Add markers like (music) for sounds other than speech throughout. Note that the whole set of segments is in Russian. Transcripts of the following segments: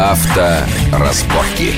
Авторазборки.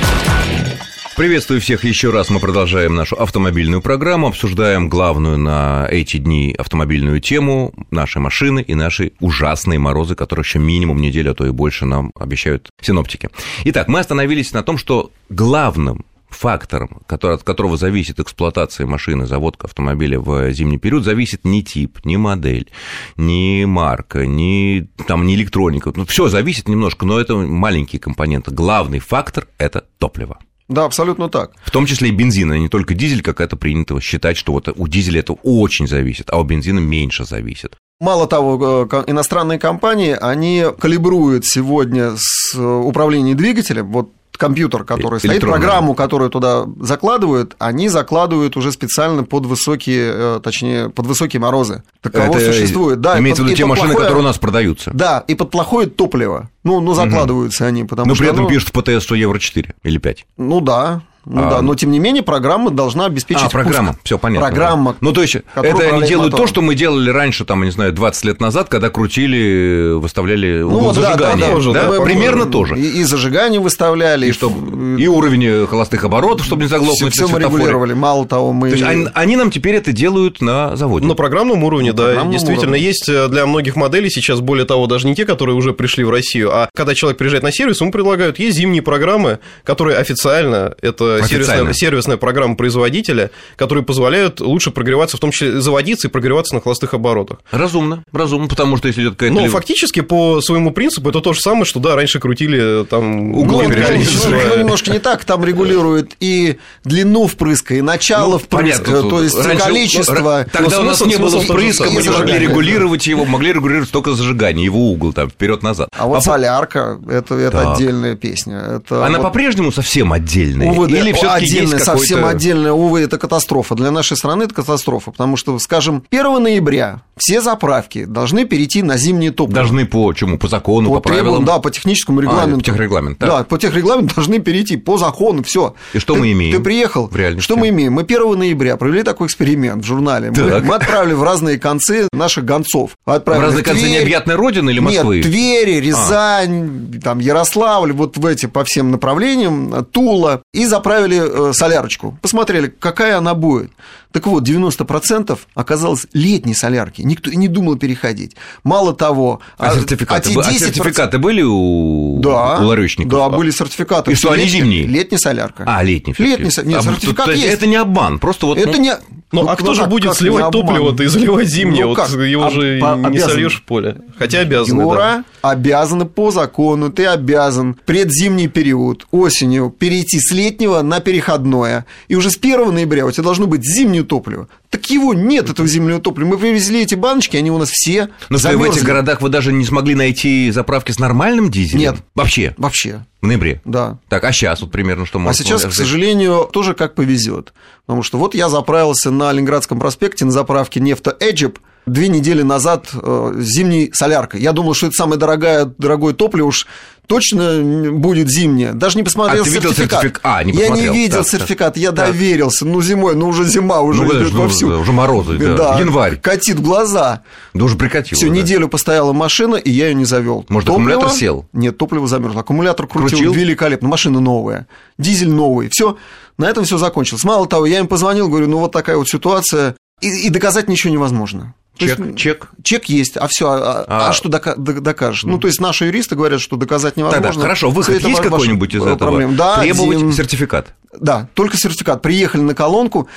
Приветствую всех еще раз. Мы продолжаем нашу автомобильную программу, обсуждаем главную на эти дни автомобильную тему наши машины и наши ужасные морозы, которые еще минимум неделю, а то и больше нам обещают синоптики. Итак, мы остановились на том, что главным фактором, который, от которого зависит эксплуатация машины, заводка автомобиля в зимний период, зависит не тип, не модель, не марка, не, там, не электроника. Ну, все зависит немножко, но это маленькие компоненты. Главный фактор – это топливо. Да, абсолютно так. В том числе и бензин, а не только дизель, как это принято считать, что вот у дизеля это очень зависит, а у бензина меньше зависит. Мало того, э, иностранные компании, они калибруют сегодня с э, управлением двигателем, вот компьютер, который стоит, программу, которую туда закладывают, они закладывают уже специально под высокие, э, точнее, под высокие морозы. Таково Это существует. Да, имеется в виду те машины, плохое, которые у нас продаются. Да, и под плохое топливо. Ну, ну закладываются угу. они, потому Но что... Но при этом оно... пишут в ПТС 100 евро 4 или 5. Ну да, ну а... да, но тем не менее программа должна обеспечить. А, программа, все понятно. Программа. Да. Ну, то есть, это они делают мотором. то, что мы делали раньше, там, не знаю, 20 лет назад, когда крутили, выставляли ну, угол да, зажигания. Да, да, да? да? Примерно тоже. И, и зажигание выставляли. И, чтоб, и уровень холостых оборотов, чтобы не заглохнуть. Все, все мы регулировали. Мало того, мы. То есть, они, они нам теперь это делают на заводе. На программном уровне, на да. Программном действительно, уровне. есть э, для многих моделей сейчас, более того, даже не те, которые уже пришли в Россию, а когда человек приезжает на сервис, ему предлагают, есть зимние программы, которые официально, это сервисная сервисная программа производителя, которые позволяют лучше прогреваться, в том числе заводиться и прогреваться на холостых оборотах. Разумно, разумно, потому что если идет какая-то... Ну, фактически, по своему принципу, это то же самое, что, да, раньше крутили там углы ну, количество. Ну, немножко не так, там регулируют и длину впрыска, и начало ну, впрыска, понятно, то есть раньше, количество... Тогда у нас не было впрыска, мы не могли регулировать его, могли регулировать только зажигание, его угол там вперед-назад. А вот а солярка, это, это отдельная песня. Это Она вот... по-прежнему совсем отдельная? Увы, Или все таки есть совсем отдельная, увы, это катастрофа. Для нашей страны это катастрофа, потому что, скажем, 1 ноября все заправки должны перейти на зимнее топливо. Должны по чему? По закону, по, по правилам? Да, по техническому регламенту. А, по техрегламенту. Да, по техрегламенту должны перейти по закону, все. И что ты, мы имеем? Ты приехал. В реальности. Что мы имеем? Мы 1 ноября провели такой эксперимент в журнале. Мы, мы отправили в разные концы наших гонцов. Отправили в разные в концы необъятной родины или Москвы? Нет, Твери, Рязань, а. там, Ярославль, вот в эти по всем направлениям, Тула. И заправили э, солярочку. Посмотрели, какая она будет. Так вот, 90% оказалось летней солярки. Никто и не думал переходить. Мало того... А, а сертификаты, а 10%... а сертификаты были у, да, у ларечников? Да, были сертификаты. И что, они зимние? Летняя солярка. А, летний. Летний, нет, а, сертификат есть. есть. Это не обман, просто вот... Это ну... не... Ну, ну а кто ну, же будет как сливать топливо-то и заливать зимнее? Ну, вот его а, же по, не обязан. сольешь в поле. Хотя обязаны, Юра, да. обязаны по закону, ты обязан предзимний период, осенью, перейти с летнего на переходное. И уже с 1 ноября у тебя должно быть зимнее топливо. Так его нет, этого зимнего топлива. Мы привезли эти баночки, они у нас все Но что, в этих городах вы даже не смогли найти заправки с нормальным дизелем? Нет. Вообще? Вообще. В ноябре? Да. Так, а сейчас вот примерно что можно А сейчас, к сожалению, тоже как повезет. Потому что вот я заправился на Ленинградском проспекте на заправке нефта Эджип две недели назад э, зимней соляркой. Я думал, что это самое дорогое, дорогое топливо, уж точно будет зимнее. Даже не посмотрел а, сертификат. Сертифик... А, не я не видел так, сертификат, я так. доверился. Ну, зимой, ну уже зима, уже ну, ну, вовсю. Уже морозы, да. да. Январь. Катит глаза. Да уже прикатило. Все, да. неделю постояла машина, и я ее не завел. Может, топливо... аккумулятор сел? Нет, топливо замерзло. Аккумулятор крутил, крутил великолепно. Машина новая. Дизель новый. Все, на этом все закончилось. Мало того, я им позвонил, говорю, ну вот такая вот ситуация, и, и доказать ничего невозможно. Чек, есть, чек. Чек есть, а все, а, а, а что дока- докажешь? Ну, то есть наши юристы говорят, что доказать невозможно. Тогда, хорошо, выход есть какой-нибудь из этого? Проблем. Да, Требовать один... сертификат. Да, только сертификат. Приехали на колонку,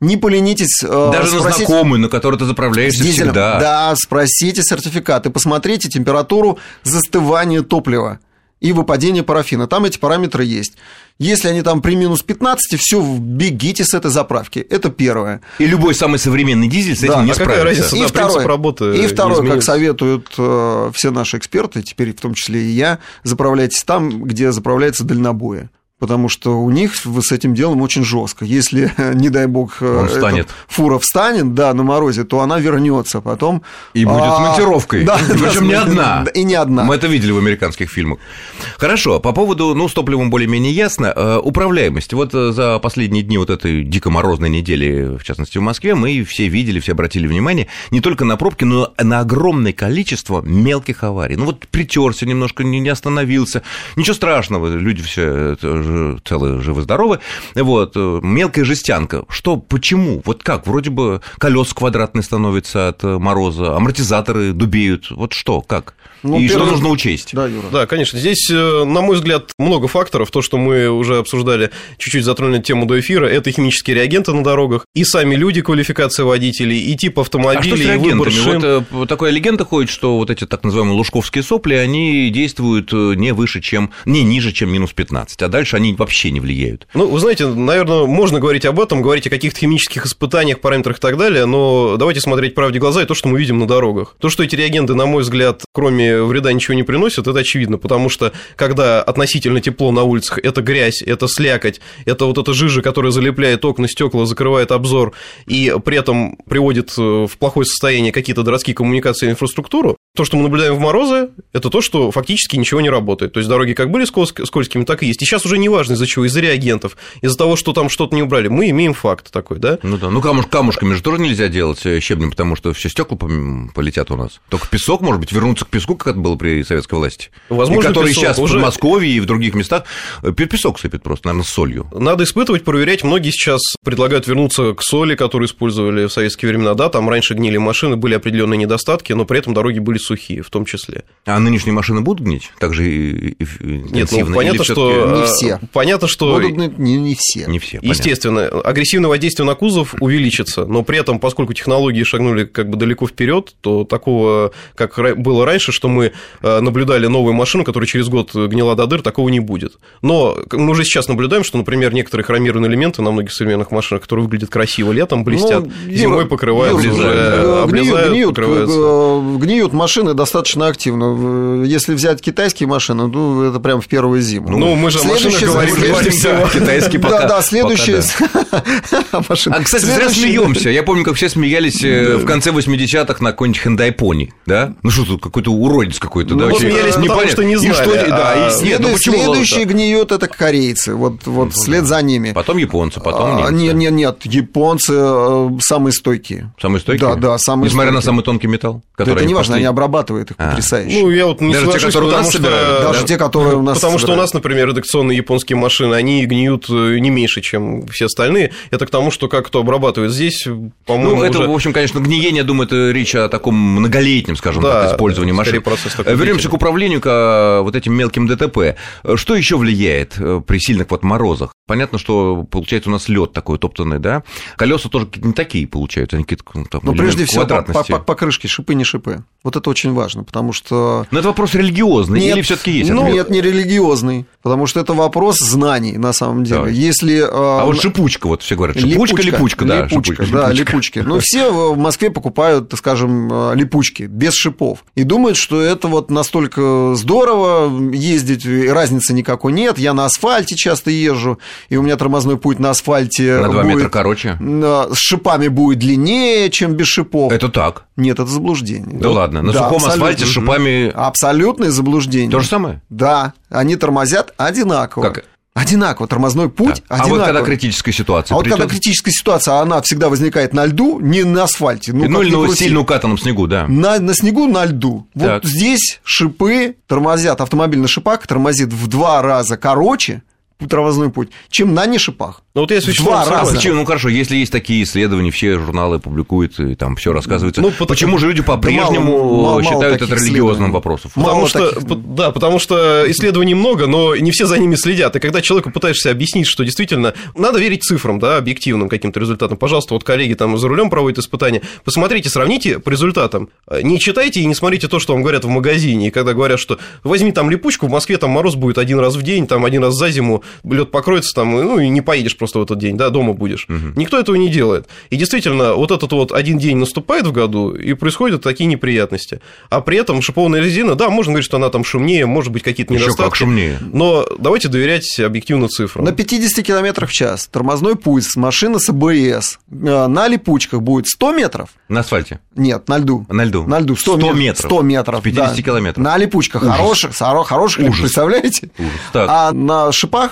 не поленитесь э, Даже спросить... на знакомую, на которую ты заправляешься всегда. Да, спросите сертификат и посмотрите температуру застывания топлива и выпадение парафина. Там эти параметры есть. Если они там при минус 15, все, бегите с этой заправки. Это первое. И любой самый современный дизель с этим да, не а справится. Разница, и да, второе, работы и второе как советуют э, все наши эксперты, теперь в том числе и я, заправляйтесь там, где заправляется дальнобоя. Потому что у них с этим делом очень жестко. Если, (laughs) не дай бог, Он встанет. фура встанет, да, на морозе, то она вернется потом. И будет а, монтировкой. (laughs) Да, Причем не одна. И не одна. Мы это видели в американских фильмах. Хорошо, по поводу, ну, с топливом более-менее ясно. Э, управляемость. Вот э, за последние дни вот этой дико морозной недели, в частности, в Москве, мы все видели, все обратили внимание не только на пробки, но и на огромное количество мелких аварий. Ну, вот притерся немножко, не остановился. Ничего страшного, люди все целые, живы-здоровы. Вот, э, мелкая жестянка. Что, почему? Вот как? Вроде бы колес квадратные становятся от э, мороза, амортизаторы дубеют. Вот что, как? Ну, и первый... что нужно учесть? Да, Юра. Да, конечно. Здесь, э, на мой взгляд, много факторов. То, что мы уже обсуждали, чуть-чуть затронули тему до эфира, это химические реагенты на дорогах, и сами люди, квалификация водителей, и тип автомобилей, а что с и выбор шин. Вот такая легенда ходит, что вот эти так называемые лужковские сопли, они действуют не выше, чем, не ниже, чем минус 15, а дальше они вообще не влияют. Ну, вы знаете, наверное, можно говорить об этом, говорить о каких-то химических испытаниях, параметрах и так далее, но давайте смотреть правде в глаза и то, что мы видим на дорогах. То, что эти реагенты, на мой взгляд, кроме вреда ничего не приносят, это очевидно, потому что когда относительно тепло на улицах, это грязь, это слякоть, это вот эта жижа, которая залепляет окна, стекла, закрывает обзор и при этом приводит в плохое состояние какие-то городские коммуникации и инфраструктуру, то, что мы наблюдаем в морозы, это то, что фактически ничего не работает. То есть дороги как были скользкими, так и есть. И сейчас уже не важно, из-за чего, из-за реагентов, из-за того, что там что-то не убрали. Мы имеем факт такой, да? Ну да. Ну камуш, камушками же тоже нельзя делать э, щебнем, потому что все стекла полетят у нас. Только песок, может быть, вернуться к песку, как это было при советской власти. Возможно, и который сейчас уже... в Подмосковье и в других местах э, песок сыпет просто, наверное, с солью. Надо испытывать, проверять. Многие сейчас предлагают вернуться к соли, которую использовали в советские времена. Да, там раньше гнили машины, были определенные недостатки, но при этом дороги были сухие в том числе. А нынешние машины будут гнить так же Нет, ну, понятно, что... Не все. Понятно, что... Будут гнить не, не все. Не все, Естественно, понятно. агрессивное воздействие на кузов увеличится, но при этом, поскольку технологии шагнули как бы далеко вперед, то такого, как было раньше, что мы э, наблюдали новую машину, которая через год гнила до дыр, такого не будет. Но мы уже сейчас наблюдаем, что, например, некоторые хромированные элементы на многих современных машинах, которые выглядят красиво летом, блестят, ну, зимой покрываются, уже, э, облезают, гниют, покрываются. Э, гниют машины достаточно активно. Если взять китайские машины, ну, это прям в первую зиму. Ну, мы же о машинах говорим всего. Китайский пока. Да, да, следующий. (laughs) А, кстати, зря смеемся. Я помню, как все смеялись э, в конце 80-х на какой-нибудь Hyundai Pony, да? Ну что тут, какой-то уродец какой-то, да? Ну, смеялись, потому что не знали. Да, и следующий гниет это корейцы, вот вот вслед за ними. Потом японцы, потом немцы. Нет, нет, нет, японцы э, самые стойкие. Самые стойкие? Да, да, самые Несмотря на самый тонкий металл? Это не важно, они обрабатывают их а. потрясающе. Ну, я вот не Даже те, которые у нас собирают. Даже те, которые у нас Потому что у нас, например, редакционные японские машины, они гниют э, не меньше, чем все остальные. Это к тому, что как кто обрабатывает здесь, по-моему, Ну, это, уже... в общем, конечно, гниение, думаю, это речь о таком многолетнем, скажем да, так, использовании машин. Вернемся к управлению, к а, вот этим мелким ДТП. Что еще влияет э, при сильных вот морозах? Понятно, что получается у нас лед такой топтанный, да? Колеса тоже не такие получаются, они какие-то ну, там, Но прежде всего по, по, по, покрышке шипы не шипы. Вот это очень важно, потому что. Но это вопрос религиозный нет, или все-таки есть? Ну, нет, не религиозный, потому что это вопрос знаний на самом деле. Давай. Если. А, а вот шипучка, вот все говорят, шипучка, липучка, липучка да, липучка, шипучка, да, липучки. Но все в Москве покупают, так скажем, э, липучки без шипов и думают, что это вот настолько здорово ездить, разницы никакой нет. Я на асфальте часто езжу, и у меня тормозной путь на асфальте на 2 будет, метра короче. С шипами будет длиннее, чем без шипов. Это так? Нет, это заблуждение. Да ладно, на да, сухом абсолютно. асфальте с шипами. Абсолютное заблуждение. То же самое? Да, они тормозят одинаково. Как? Одинаково, тормозной путь так. одинаково. А вот когда критическая ситуация А придет... вот когда критическая ситуация, она всегда возникает на льду, не на асфальте. Ну, ну или на сильно укатанном снегу, да. На, на снегу, на льду. Так. Вот здесь шипы тормозят, автомобиль на шипах тормозит в два раза короче, тормозной путь, чем на нешипах. Ну, вот я с Два раза. Почему? Ну, хорошо, если есть такие исследования, все журналы публикуют, и там все рассказывается. Ну, потому... Почему же люди по-прежнему мало, считают мало это религиозным вопросом? Потому что, да, потому что исследований много, но не все за ними следят. И когда человеку пытаешься объяснить, что действительно надо верить цифрам, да, объективным каким-то результатам, пожалуйста, вот коллеги там за рулем проводят испытания, посмотрите, сравните по результатам. Не читайте и не смотрите то, что вам говорят в магазине. И когда говорят, что возьми там липучку, в Москве там мороз будет один раз в день, там один раз за зиму, что лед покроется там, ну, и не поедешь просто в этот день, да, дома будешь. Угу. Никто этого не делает. И действительно, вот этот вот один день наступает в году, и происходят такие неприятности. А при этом шипованная резина, да, можно говорить, что она там шумнее, может быть, какие-то недостатки. Еще как шумнее. Но давайте доверять объективно цифрам. На 50 км в час тормозной пульс машины с АБС э, на липучках будет 100 метров. На асфальте? Нет, на льду. На льду. На льду. 100, 100 метров. 100 метров. С 50 да. километров. На липучках Ужас. хороших, хороших, Ужас. представляете? Ужас. Так. А на шипах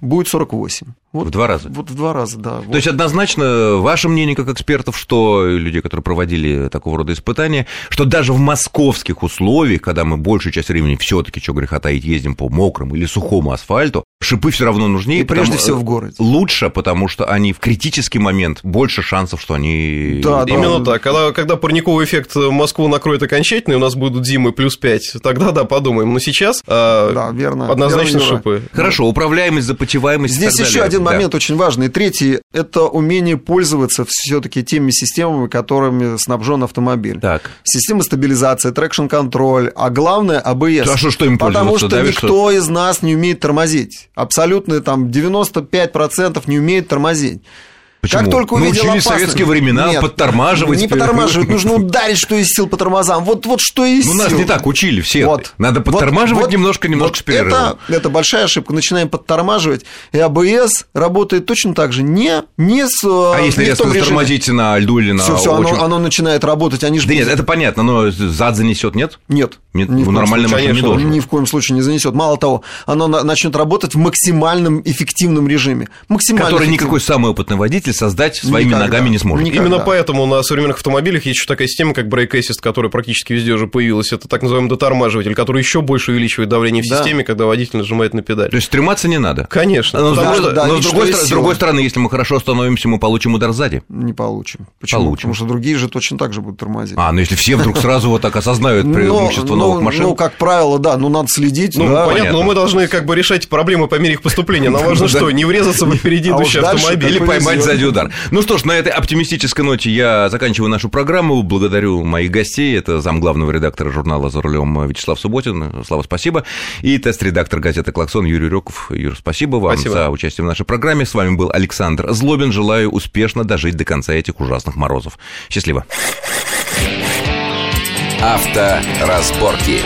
будет 48. Вот, в два раза? Вот в два раза, да. То вот. есть, однозначно, ваше мнение как экспертов, что людей, которые проводили такого рода испытания, что даже в московских условиях, когда мы большую часть времени все таки что греха таить, ездим по мокрому или сухому асфальту, шипы все равно нужнее. И прежде потому, всего в городе. Лучше, потому что они в критический момент больше шансов, что они... Да, Именно да. так. Когда, когда парниковый эффект Москву накроет окончательно, и у нас будут зимы плюс 5, тогда да, подумаем. Но сейчас да, верно, однозначно верно, шипы. Хорошо, управляемость, запотеваемость Здесь еще далее. один момент да. очень важный. Третий – это умение пользоваться все-таки теми системами, которыми снабжен автомобиль. Так. Система стабилизации, трекшн-контроль, а главное – АБС. А что, что им Потому что да, никто что? из нас не умеет тормозить. Абсолютно там 95% не умеет тормозить. Почему? Как только увидел Научились в советские времена Нет, подтормаживать. Не подтормаживать, (laughs) нужно ударить, что из сил по тормозам. Вот, вот что из ну, сил. нас не так учили все. Вот. Надо подтормаживать вот, немножко, немножко вот с перерывом. Это, это большая ошибка. Начинаем подтормаживать, и АБС работает точно так же. Не, не с... А если резко затормозить на льду или на... Все, все, оно, оно начинает работать. Они же... Да нет, это понятно, но зад занесет, нет? Нет. нет ну, нормально машина не должен. Ни в коем случае не занесет. Мало того, оно начнет работать в максимальном эффективном режиме. Максимально Который никакой самый опытный водитель создать своим своими Никогда. ногами не сможет. Никогда. Именно поэтому на современных автомобилях есть еще такая система, как Brake Assist, которая практически везде уже появилась. Это так называемый детормаживатель, который еще больше увеличивает давление в да. системе, когда водитель нажимает на педаль. То есть стрематься не надо? Конечно. Но, да, что, да, но с, другой, с другой стороны, если мы хорошо остановимся, мы получим удар сзади? Не получим. Почему? Получим. Потому что другие же точно так же будут тормозить. А, ну если все вдруг (laughs) сразу вот так осознают преимущество новых машин? Ну, как правило, да, ну надо следить. Ну, понятно, но мы должны как бы решать проблемы по мере их поступления. Нам важно (laughs) что, не врезаться в (laughs) впереди а идущий автомобиль. Или поймать сзади удар. Ну что ж, на этой оптимистической ноте я заканчиваю нашу программу. Благодарю моих гостей. Это замглавного редактора журнала «За рулем» Вячеслав Субботин. Слава, спасибо. И тест-редактор газеты «Клаксон» Юрий Рёков. Юр, спасибо вам спасибо. за участие в нашей программе. С вами был Александр Злобин. Желаю успешно дожить до конца этих ужасных морозов. Счастливо. Авторазборки.